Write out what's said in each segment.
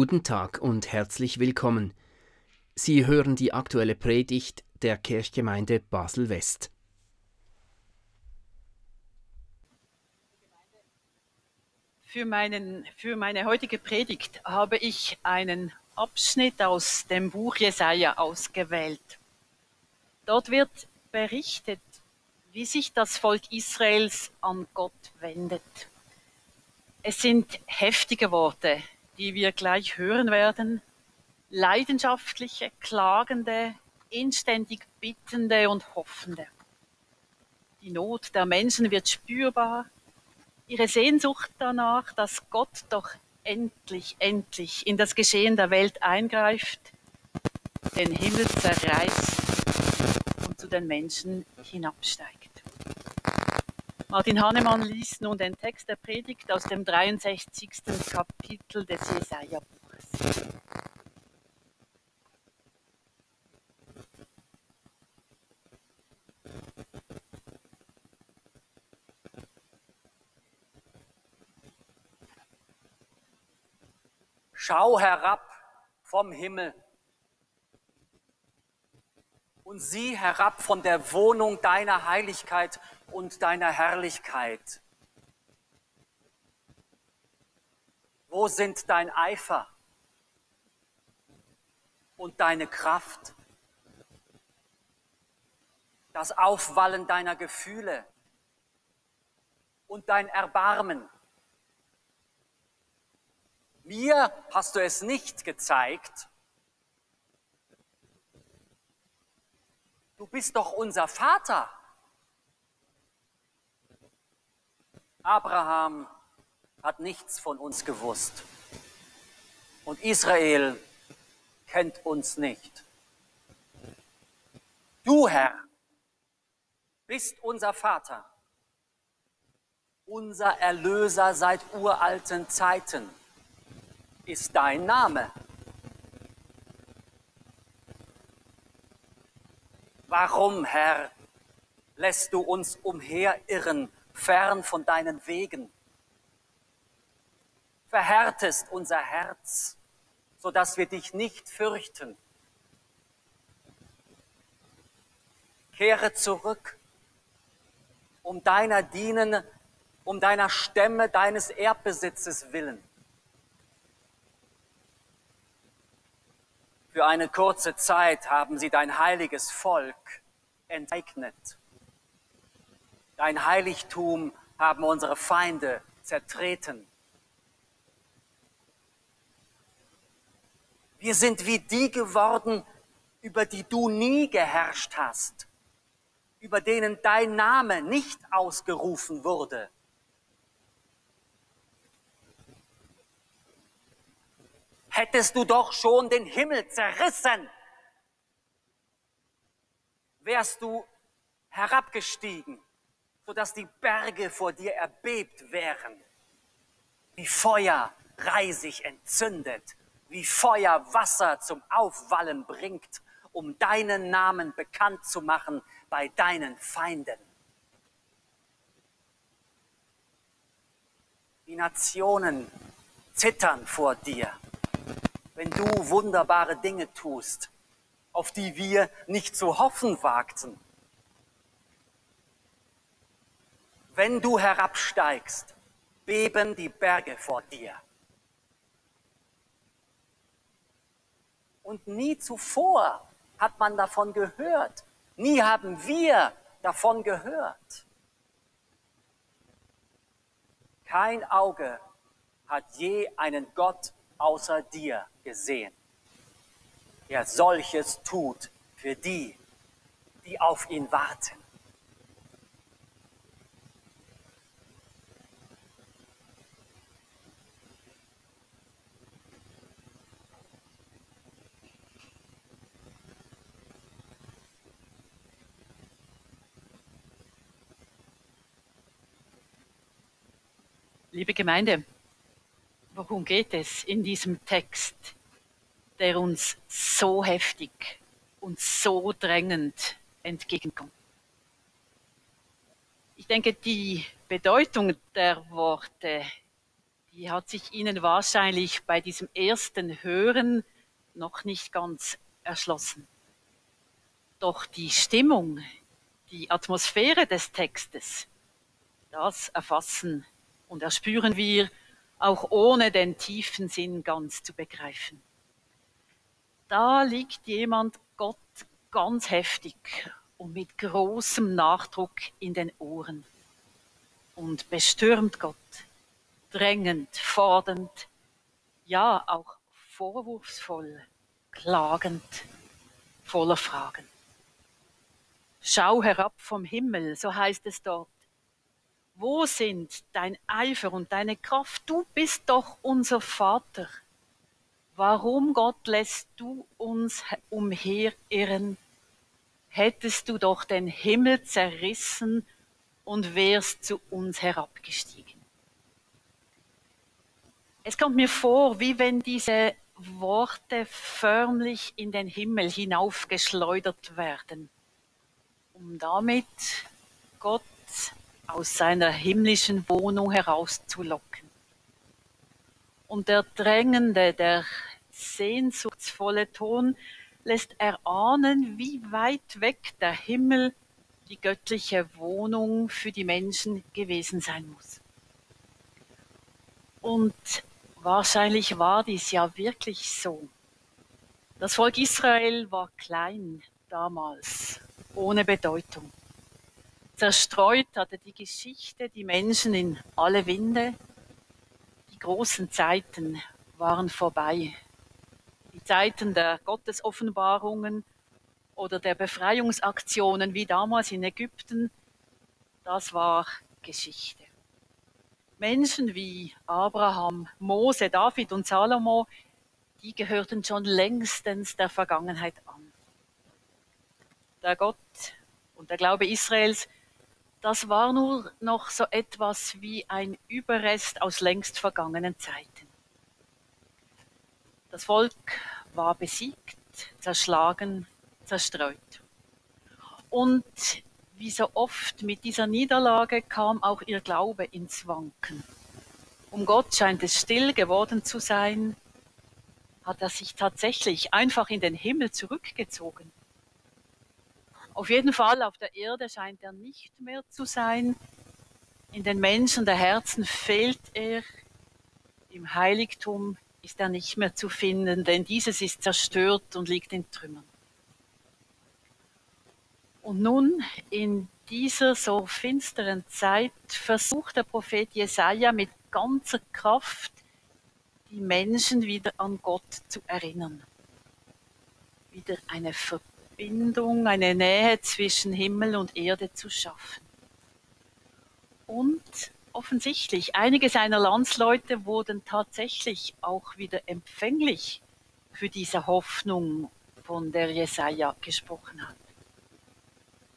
Guten Tag und herzlich willkommen. Sie hören die aktuelle Predigt der Kirchgemeinde Basel-West. Für, meinen, für meine heutige Predigt habe ich einen Abschnitt aus dem Buch Jesaja ausgewählt. Dort wird berichtet, wie sich das Volk Israels an Gott wendet. Es sind heftige Worte, die wir gleich hören werden. Leidenschaftliche, klagende, inständig bittende und hoffende. Die Not der Menschen wird spürbar, ihre Sehnsucht danach, dass Gott doch endlich, endlich in das Geschehen der Welt eingreift, den Himmel zerreißt und zu den Menschen hinabsteigt. Martin Hahnemann liest nun den Text der Predigt aus dem 63. Kapitel des Jesaja-Buches. Schau herab vom Himmel und sieh herab von der Wohnung deiner Heiligkeit und deiner Herrlichkeit. Wo sind dein Eifer und deine Kraft? Das Aufwallen deiner Gefühle und dein Erbarmen. Mir hast du es nicht gezeigt. Du bist doch unser Vater. Abraham hat nichts von uns gewusst. Und Israel kennt uns nicht. Du, Herr, bist unser Vater, unser Erlöser seit uralten Zeiten, ist dein Name. Warum, Herr, lässt du uns umherirren fern von deinen Wegen. Verhärtest unser Herz, so dass wir dich nicht fürchten. Kehre zurück, um deiner dienen, um deiner Stämme, deines Erdbesitzes willen. Für eine kurze Zeit haben sie dein heiliges Volk enteignet. Dein Heiligtum haben unsere Feinde zertreten. Wir sind wie die geworden, über die du nie geherrscht hast, über denen dein Name nicht ausgerufen wurde. Hättest du doch schon den Himmel zerrissen, wärst du herabgestiegen sodass die Berge vor dir erbebt wären. Wie Feuer reisig entzündet, wie Feuer Wasser zum Aufwallen bringt, um deinen Namen bekannt zu machen bei deinen Feinden. Die Nationen zittern vor dir, wenn du wunderbare Dinge tust, auf die wir nicht zu hoffen wagten. Wenn du herabsteigst, beben die Berge vor dir. Und nie zuvor hat man davon gehört. Nie haben wir davon gehört. Kein Auge hat je einen Gott außer dir gesehen, der solches tut für die, die auf ihn warten. Liebe Gemeinde, worum geht es in diesem Text, der uns so heftig und so drängend entgegenkommt? Ich denke, die Bedeutung der Worte, die hat sich Ihnen wahrscheinlich bei diesem ersten Hören noch nicht ganz erschlossen. Doch die Stimmung, die Atmosphäre des Textes, das erfassen und erspüren wir auch ohne den tiefen Sinn ganz zu begreifen. Da liegt jemand Gott ganz heftig und mit großem Nachdruck in den Ohren und bestürmt Gott, drängend, fordernd, ja auch vorwurfsvoll, klagend, voller Fragen. Schau herab vom Himmel, so heißt es dort. Wo sind dein Eifer und deine Kraft? Du bist doch unser Vater. Warum, Gott, lässt du uns umherirren? Hättest du doch den Himmel zerrissen und wärst zu uns herabgestiegen. Es kommt mir vor, wie wenn diese Worte förmlich in den Himmel hinaufgeschleudert werden, um damit Gott aus seiner himmlischen Wohnung herauszulocken. Und der drängende, der sehnsuchtsvolle Ton lässt erahnen, wie weit weg der Himmel, die göttliche Wohnung für die Menschen gewesen sein muss. Und wahrscheinlich war dies ja wirklich so. Das Volk Israel war klein damals, ohne Bedeutung. Zerstreut hatte die Geschichte die Menschen in alle Winde. Die großen Zeiten waren vorbei. Die Zeiten der Gottesoffenbarungen oder der Befreiungsaktionen wie damals in Ägypten, das war Geschichte. Menschen wie Abraham, Mose, David und Salomo, die gehörten schon längstens der Vergangenheit an. Der Gott und der Glaube Israels, das war nur noch so etwas wie ein Überrest aus längst vergangenen Zeiten. Das Volk war besiegt, zerschlagen, zerstreut. Und wie so oft mit dieser Niederlage kam auch ihr Glaube ins Wanken. Um Gott scheint es still geworden zu sein, hat er sich tatsächlich einfach in den Himmel zurückgezogen. Auf jeden Fall auf der Erde scheint er nicht mehr zu sein. In den Menschen der Herzen fehlt er. Im Heiligtum ist er nicht mehr zu finden, denn dieses ist zerstört und liegt in Trümmern. Und nun in dieser so finsteren Zeit versucht der Prophet Jesaja mit ganzer Kraft die Menschen wieder an Gott zu erinnern. Wieder eine Verbindung, eine Nähe zwischen Himmel und Erde zu schaffen. Und offensichtlich, einige seiner Landsleute wurden tatsächlich auch wieder empfänglich für diese Hoffnung, von der Jesaja gesprochen hat.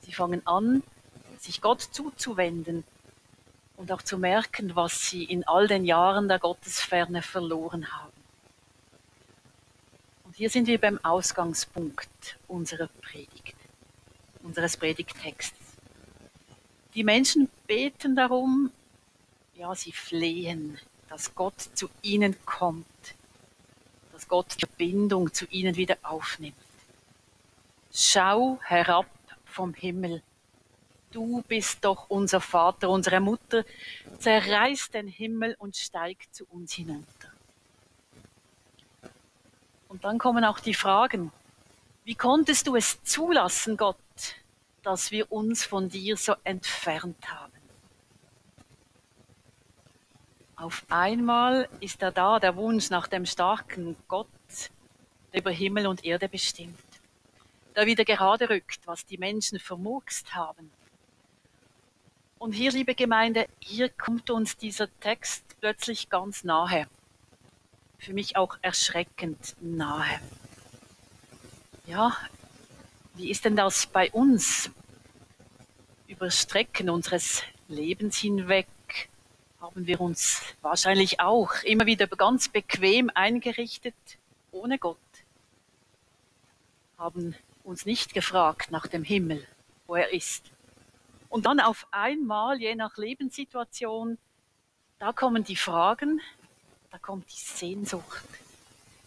Sie fangen an, sich Gott zuzuwenden und auch zu merken, was sie in all den Jahren der Gottesferne verloren haben. Und hier sind wir beim Ausgangspunkt unserer Predigt, unseres Predigttextes. Die Menschen beten darum, ja, sie flehen, dass Gott zu ihnen kommt, dass Gott die Bindung zu ihnen wieder aufnimmt. Schau herab vom Himmel. Du bist doch unser Vater, unsere Mutter. Zerreiß den Himmel und steig zu uns hinunter. Und dann kommen auch die Fragen. Wie konntest du es zulassen, Gott, dass wir uns von dir so entfernt haben? Auf einmal ist er da, der Wunsch nach dem starken Gott, der über Himmel und Erde bestimmt, der wieder gerade rückt, was die Menschen vermurkst haben. Und hier, liebe Gemeinde, hier kommt uns dieser Text plötzlich ganz nahe. Für mich auch erschreckend nahe. Ja, wie ist denn das bei uns? Über Strecken unseres Lebens hinweg haben wir uns wahrscheinlich auch immer wieder ganz bequem eingerichtet, ohne Gott. Haben uns nicht gefragt nach dem Himmel, wo er ist. Und dann auf einmal, je nach Lebenssituation, da kommen die Fragen, da kommt die Sehnsucht.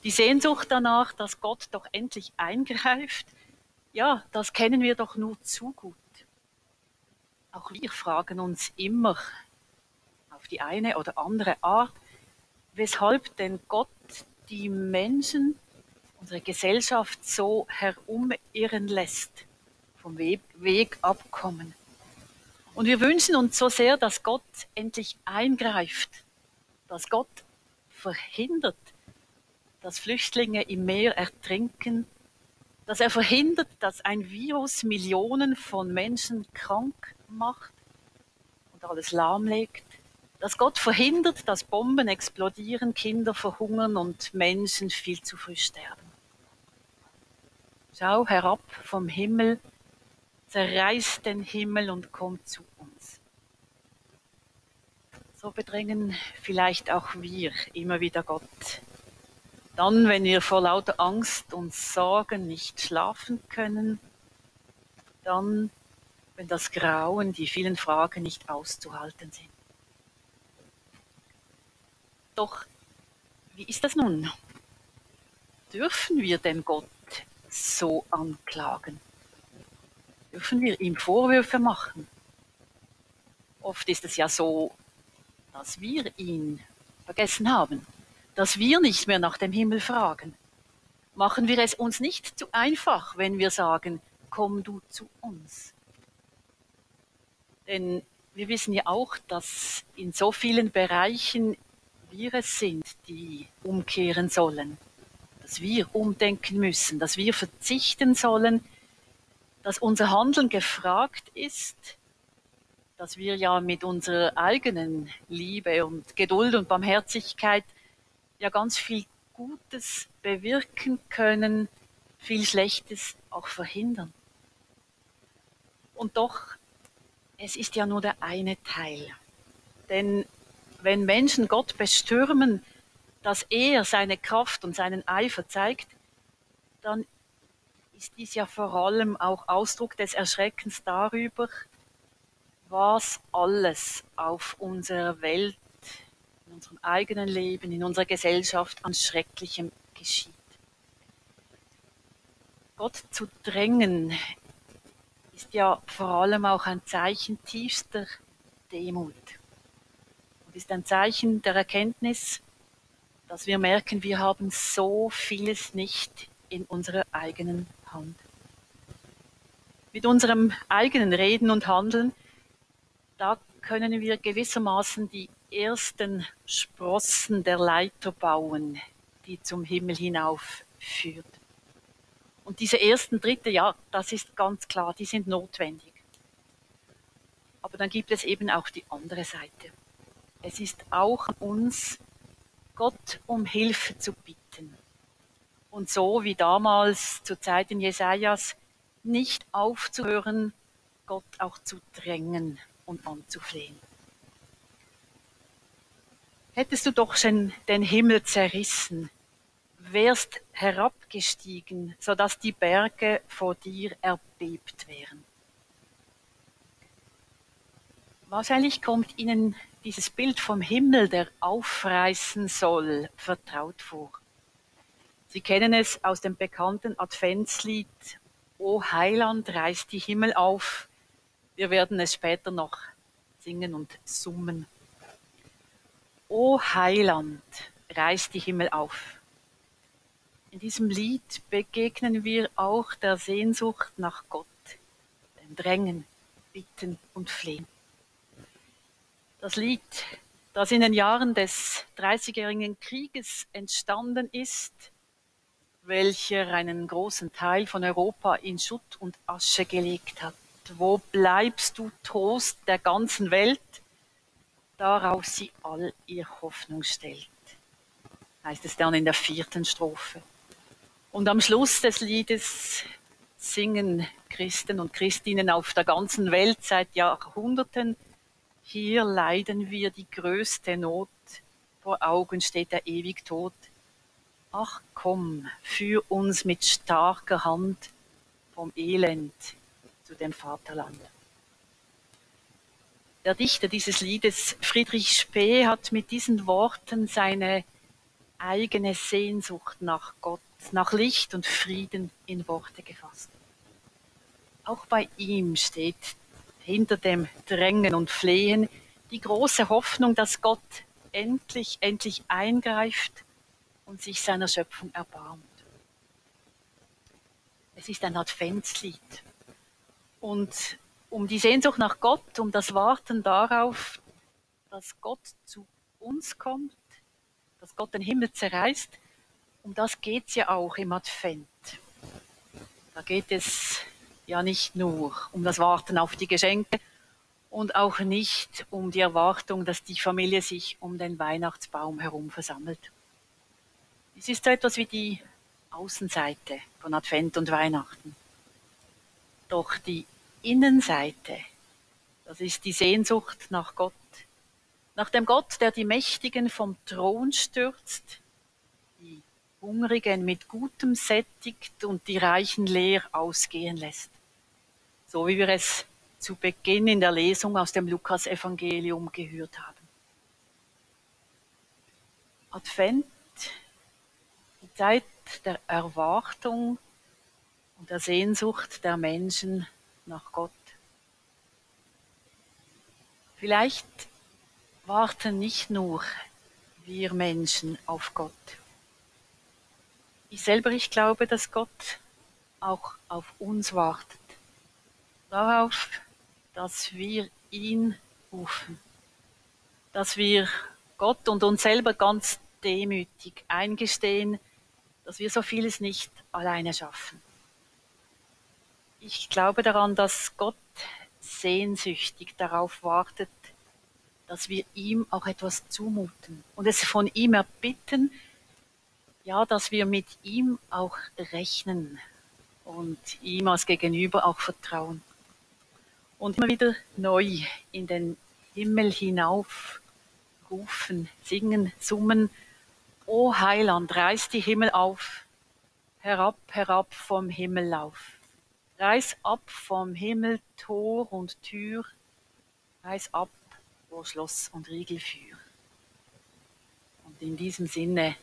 Die Sehnsucht danach, dass Gott doch endlich eingreift, ja, das kennen wir doch nur zu gut. Auch wir fragen uns immer auf die eine oder andere Art, weshalb denn Gott die Menschen, unsere Gesellschaft so herumirren lässt, vom Weg abkommen. Und wir wünschen uns so sehr, dass Gott endlich eingreift, dass Gott verhindert, dass Flüchtlinge im Meer ertrinken, dass er verhindert, dass ein Virus Millionen von Menschen krank macht und alles lahmlegt, dass Gott verhindert, dass Bomben explodieren, Kinder verhungern und Menschen viel zu früh sterben. Schau herab vom Himmel, zerreißt den Himmel und kommt zu uns. So bedrängen vielleicht auch wir immer wieder Gott. Dann, wenn wir vor lauter Angst und Sorgen nicht schlafen können, dann, wenn das Grauen, die vielen Fragen nicht auszuhalten sind. Doch wie ist das nun? Dürfen wir denn Gott so anklagen? Dürfen wir ihm Vorwürfe machen? Oft ist es ja so, dass wir ihn vergessen haben, dass wir nicht mehr nach dem Himmel fragen. Machen wir es uns nicht zu einfach, wenn wir sagen, komm du zu uns. Denn wir wissen ja auch, dass in so vielen Bereichen wir es sind, die umkehren sollen, dass wir umdenken müssen, dass wir verzichten sollen, dass unser Handeln gefragt ist, dass wir ja mit unserer eigenen Liebe und Geduld und Barmherzigkeit ja ganz viel Gutes bewirken können, viel Schlechtes auch verhindern. Und doch, es ist ja nur der eine Teil. Denn wenn Menschen Gott bestürmen, dass er seine Kraft und seinen Eifer zeigt, dann ist dies ja vor allem auch Ausdruck des Erschreckens darüber, was alles auf unserer Welt, in unserem eigenen Leben, in unserer Gesellschaft an Schrecklichem geschieht. Gott zu drängen ist ja vor allem auch ein Zeichen tiefster Demut ist ein Zeichen der Erkenntnis, dass wir merken, wir haben so vieles nicht in unserer eigenen Hand. Mit unserem eigenen Reden und Handeln, da können wir gewissermaßen die ersten Sprossen der Leiter bauen, die zum Himmel hinauf führt. Und diese ersten Dritte, ja, das ist ganz klar, die sind notwendig. Aber dann gibt es eben auch die andere Seite. Es ist auch an uns, Gott um Hilfe zu bitten. Und so wie damals zu Zeiten Jesajas nicht aufzuhören, Gott auch zu drängen und anzuflehen. Hättest du doch schon den Himmel zerrissen, wärst herabgestiegen, so dass die Berge vor dir erbebt wären. Wahrscheinlich kommt ihnen dieses Bild vom Himmel, der aufreißen soll, vertraut vor. Sie kennen es aus dem bekannten Adventslied O Heiland, reißt die Himmel auf. Wir werden es später noch singen und summen. O Heiland, reißt die Himmel auf. In diesem Lied begegnen wir auch der Sehnsucht nach Gott, dem Drängen, Bitten und Flehen. Das Lied, das in den Jahren des Dreißigjährigen Krieges entstanden ist, welcher einen großen Teil von Europa in Schutt und Asche gelegt hat. Wo bleibst du Trost der ganzen Welt? Darauf sie all ihr Hoffnung stellt, heißt es dann in der vierten Strophe. Und am Schluss des Liedes singen Christen und Christinnen auf der ganzen Welt seit Jahrhunderten hier leiden wir die größte Not, vor Augen steht der ewig Tod. Ach komm, führ uns mit starker Hand vom Elend zu dem Vaterland. Der Dichter dieses Liedes, Friedrich Spee, hat mit diesen Worten seine eigene Sehnsucht nach Gott, nach Licht und Frieden in Worte gefasst. Auch bei ihm steht hinter dem Drängen und Flehen die große Hoffnung, dass Gott endlich, endlich eingreift und sich seiner Schöpfung erbarmt. Es ist ein Adventslied. Und um die Sehnsucht nach Gott, um das Warten darauf, dass Gott zu uns kommt, dass Gott den Himmel zerreißt, um das geht es ja auch im Advent. Da geht es ja nicht nur um das Warten auf die Geschenke und auch nicht um die Erwartung, dass die Familie sich um den Weihnachtsbaum herum versammelt. Es ist so etwas wie die Außenseite von Advent und Weihnachten. Doch die Innenseite, das ist die Sehnsucht nach Gott, nach dem Gott, der die Mächtigen vom Thron stürzt, die Hungrigen mit Gutem sättigt und die Reichen leer ausgehen lässt. So wie wir es zu Beginn in der Lesung aus dem Lukasevangelium gehört haben. Advent, die Zeit der Erwartung und der Sehnsucht der Menschen nach Gott. Vielleicht warten nicht nur wir Menschen auf Gott. Ich selber, ich glaube, dass Gott auch auf uns wartet. Darauf, dass wir ihn rufen. Dass wir Gott und uns selber ganz demütig eingestehen, dass wir so vieles nicht alleine schaffen. Ich glaube daran, dass Gott sehnsüchtig darauf wartet, dass wir ihm auch etwas zumuten und es von ihm erbitten, ja, dass wir mit ihm auch rechnen und ihm als Gegenüber auch vertrauen. Und immer wieder neu in den Himmel hinauf rufen, singen, summen, O Heiland, reiß die Himmel auf, herab, herab vom Himmellauf. Reiß ab vom Himmel Tor und Tür, reiß ab wo Schloss und Riegel führen. Und in diesem Sinne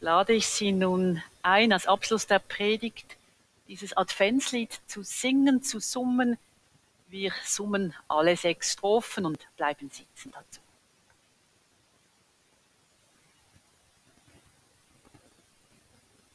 lade ich Sie nun ein, als Abschluss der Predigt dieses Adventslied zu singen, zu summen. Wir summen alle sechs Strophen und bleiben sitzen dazu.